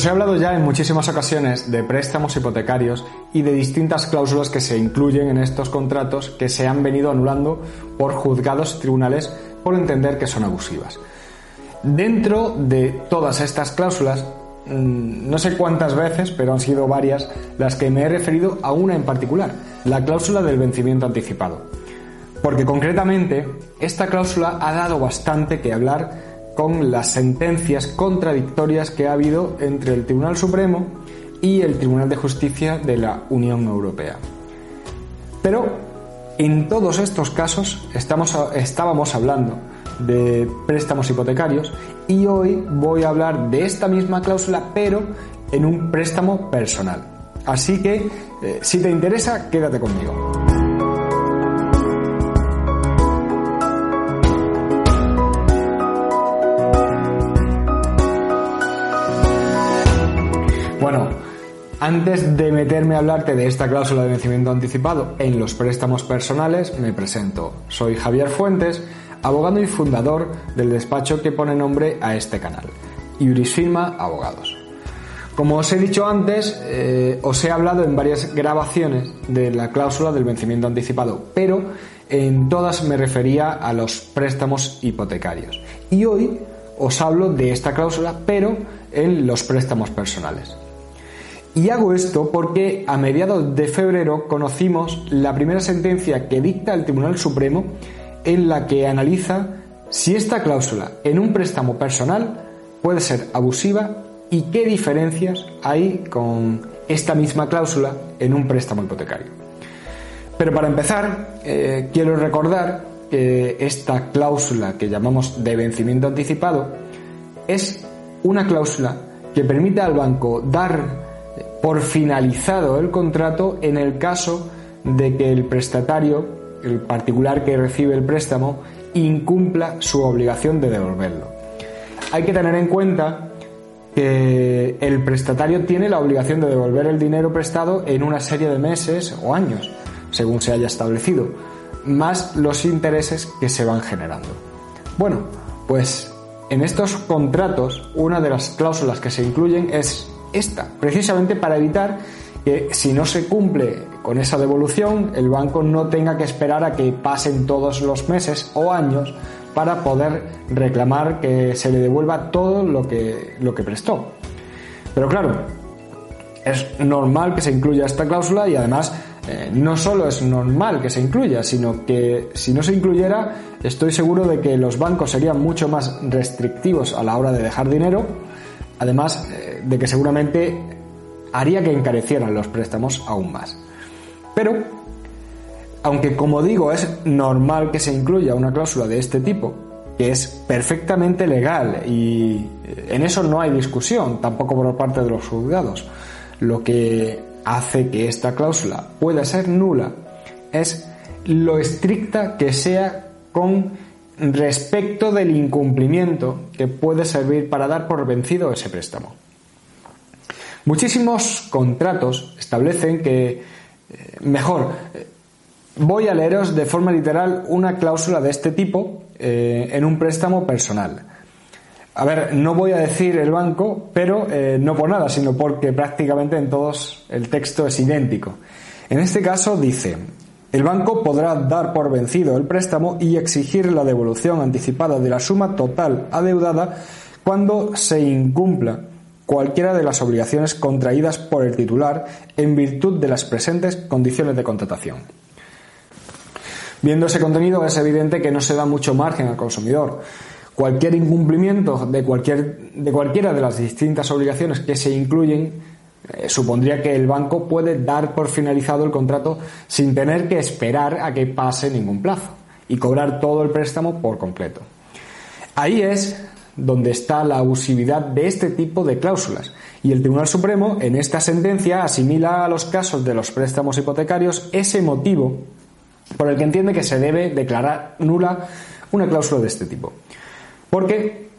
Os he hablado ya en muchísimas ocasiones de préstamos hipotecarios y de distintas cláusulas que se incluyen en estos contratos que se han venido anulando por juzgados y tribunales por entender que son abusivas. Dentro de todas estas cláusulas, mm, no sé cuántas veces, pero han sido varias, las que me he referido a una en particular, la cláusula del vencimiento anticipado. Porque concretamente, esta cláusula ha dado bastante que hablar con las sentencias contradictorias que ha habido entre el Tribunal Supremo y el Tribunal de Justicia de la Unión Europea. Pero en todos estos casos estábamos hablando de préstamos hipotecarios y hoy voy a hablar de esta misma cláusula pero en un préstamo personal. Así que eh, si te interesa, quédate conmigo. Antes de meterme a hablarte de esta cláusula de vencimiento anticipado en los préstamos personales, me presento. Soy Javier Fuentes, abogado y fundador del despacho que pone nombre a este canal, Iurisfirma Abogados. Como os he dicho antes, eh, os he hablado en varias grabaciones de la cláusula del vencimiento anticipado, pero en todas me refería a los préstamos hipotecarios. Y hoy os hablo de esta cláusula, pero en los préstamos personales. Y hago esto porque a mediados de febrero conocimos la primera sentencia que dicta el Tribunal Supremo en la que analiza si esta cláusula en un préstamo personal puede ser abusiva y qué diferencias hay con esta misma cláusula en un préstamo hipotecario. Pero para empezar, eh, quiero recordar que esta cláusula que llamamos de vencimiento anticipado es una cláusula que permite al banco dar por finalizado el contrato en el caso de que el prestatario, el particular que recibe el préstamo, incumpla su obligación de devolverlo. Hay que tener en cuenta que el prestatario tiene la obligación de devolver el dinero prestado en una serie de meses o años, según se haya establecido, más los intereses que se van generando. Bueno, pues en estos contratos una de las cláusulas que se incluyen es esta, precisamente para evitar que si no se cumple con esa devolución, el banco no tenga que esperar a que pasen todos los meses o años para poder reclamar que se le devuelva todo lo que, lo que prestó. Pero claro, es normal que se incluya esta cláusula y además eh, no solo es normal que se incluya, sino que si no se incluyera, estoy seguro de que los bancos serían mucho más restrictivos a la hora de dejar dinero además eh, de que seguramente haría que encarecieran los préstamos aún más. Pero, aunque como digo es normal que se incluya una cláusula de este tipo, que es perfectamente legal y eh, en eso no hay discusión, tampoco por parte de los juzgados, lo que hace que esta cláusula pueda ser nula es lo estricta que sea con respecto del incumplimiento que puede servir para dar por vencido ese préstamo. Muchísimos contratos establecen que, eh, mejor, eh, voy a leeros de forma literal una cláusula de este tipo eh, en un préstamo personal. A ver, no voy a decir el banco, pero no por nada, sino porque prácticamente en todos el texto es idéntico. En este caso dice, el banco podrá dar por vencido el préstamo y exigir la devolución anticipada de la suma total adeudada cuando se incumpla cualquiera de las obligaciones contraídas por el titular en virtud de las presentes condiciones de contratación. Viendo ese contenido es evidente que no se da mucho margen al consumidor. Cualquier incumplimiento de, cualquier, de cualquiera de las distintas obligaciones que se incluyen eh, supondría que el banco puede dar por finalizado el contrato sin tener que esperar a que pase ningún plazo y cobrar todo el préstamo por completo. Ahí es donde está la abusividad de este tipo de cláusulas. Y el Tribunal Supremo en esta sentencia asimila a los casos de los préstamos hipotecarios ese motivo por el que entiende que se debe declarar nula una cláusula de este tipo. Porque,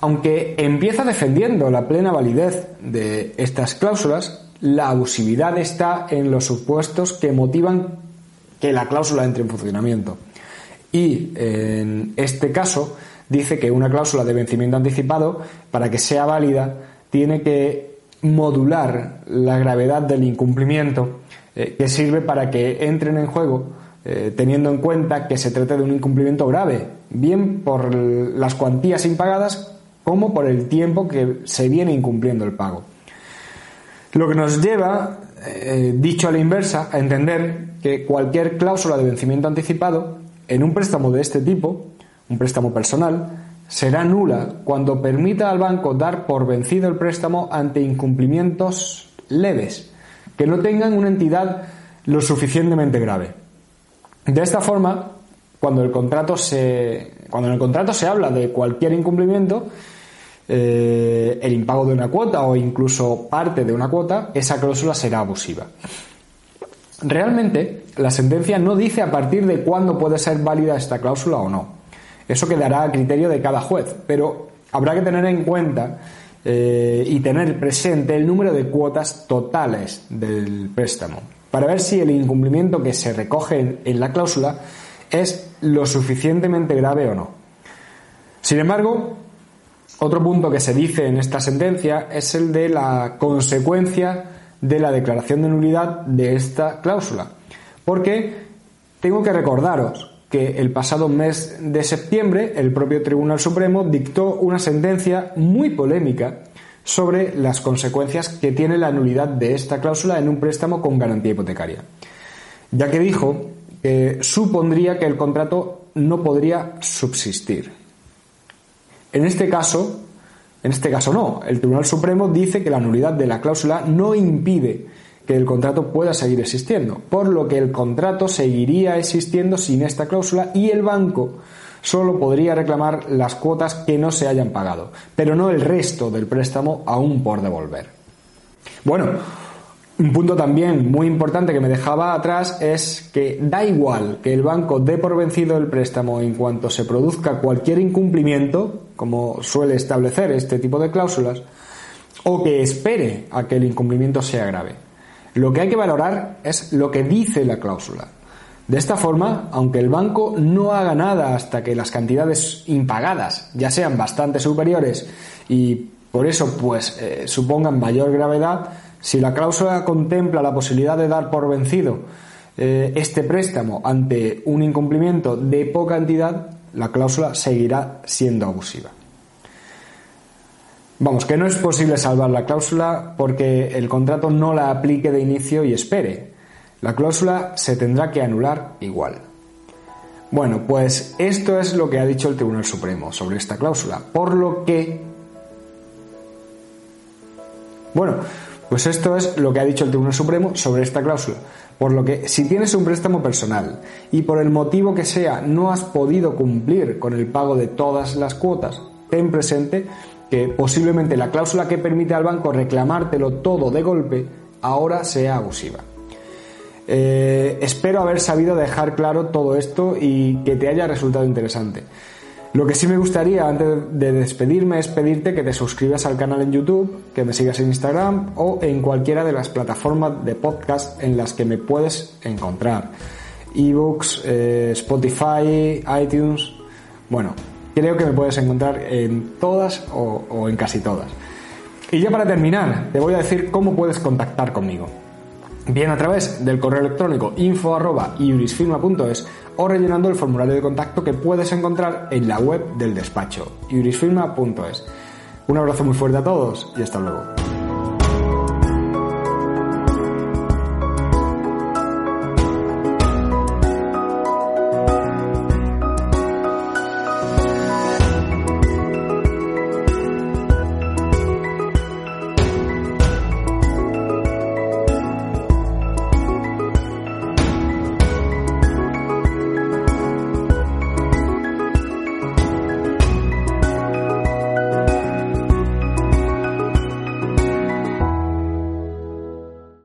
aunque empieza defendiendo la plena validez de estas cláusulas, la abusividad está en los supuestos que motivan que la cláusula entre en funcionamiento. Y en este caso dice que una cláusula de vencimiento anticipado, para que sea válida, tiene que modular la gravedad del incumplimiento eh, que sirve para que entren en juego eh, teniendo en cuenta que se trata de un incumplimiento grave, bien por las cuantías impagadas como por el tiempo que se viene incumpliendo el pago. Lo que nos lleva, eh, dicho a la inversa, a entender que cualquier cláusula de vencimiento anticipado en un préstamo de este tipo, un préstamo personal, será nula cuando permita al banco dar por vencido el préstamo ante incumplimientos leves, que no tengan una entidad lo suficientemente grave. De esta forma, cuando, el contrato se, cuando en el contrato se habla de cualquier incumplimiento, eh, el impago de una cuota o incluso parte de una cuota, esa cláusula será abusiva. Realmente, la sentencia no dice a partir de cuándo puede ser válida esta cláusula o no. Eso quedará a criterio de cada juez, pero habrá que tener en cuenta eh, y tener presente el número de cuotas totales del préstamo para ver si el incumplimiento que se recoge en, la cláusula es lo suficientemente grave o no. Sin embargo, otro punto que se dice en esta sentencia es el de la consecuencia de la declaración de nulidad de esta cláusula. Porque tengo que recordaros que el pasado mes de septiembre el propio Tribunal Supremo dictó una sentencia muy polémica sobre las consecuencias que tiene la nulidad de esta cláusula en un préstamo con garantía hipotecaria, ya que dijo que supondría que el contrato no podría subsistir. En este caso, en este caso no, el Tribunal Supremo dice que la nulidad de la cláusula no impide que el contrato pueda seguir existiendo, por lo que el contrato seguiría existiendo sin esta cláusula y el banco solo podría reclamar las cuotas que no se hayan pagado, pero no el resto del préstamo aún por devolver. Bueno, un punto también muy importante que me dejaba atrás es que da igual que el banco dé por vencido el préstamo en cuanto se produzca cualquier incumplimiento, como suele establecer este tipo de cláusulas, o que espere a que el incumplimiento sea grave. Lo que hay que valorar es lo que dice la cláusula. De esta forma, aunque el banco no haga nada hasta que las cantidades impagadas ya sean bastante superiores y por eso pues eh, supongan mayor gravedad, si la cláusula contempla la posibilidad de dar por vencido eh, este préstamo ante un incumplimiento de poca entidad, la cláusula seguirá siendo abusiva. Vamos, que no es posible salvar la cláusula porque el contrato no la aplique de inicio y espere. La cláusula se tendrá que anular igual. Bueno, pues esto es lo que ha dicho el Tribunal Supremo sobre esta cláusula, por lo que... Bueno, pues esto es lo que ha dicho el Tribunal Supremo sobre esta cláusula. Por lo que si tienes un préstamo personal y por el motivo que sea no has podido cumplir con el pago de todas las cuotas, ten presente que posiblemente la cláusula que permite al banco reclamártelo todo de golpe ahora sea abusiva. Eh, espero haber sabido dejar claro todo esto y que te haya resultado interesante. Lo que sí me gustaría antes de despedirme es pedirte que te suscribas al canal en YouTube, que me sigas en Instagram o en cualquiera de las plataformas de podcast en las que me puedes encontrar. Ebooks, eh, Spotify, iTunes. Bueno, creo que me puedes encontrar en todas o, o en casi todas. Y ya para terminar, te voy a decir cómo puedes contactar conmigo bien a través del correo electrónico info o rellenando el formulario de contacto que puedes encontrar en la web del despacho iurisfirma.es. Un abrazo muy fuerte a todos y hasta luego.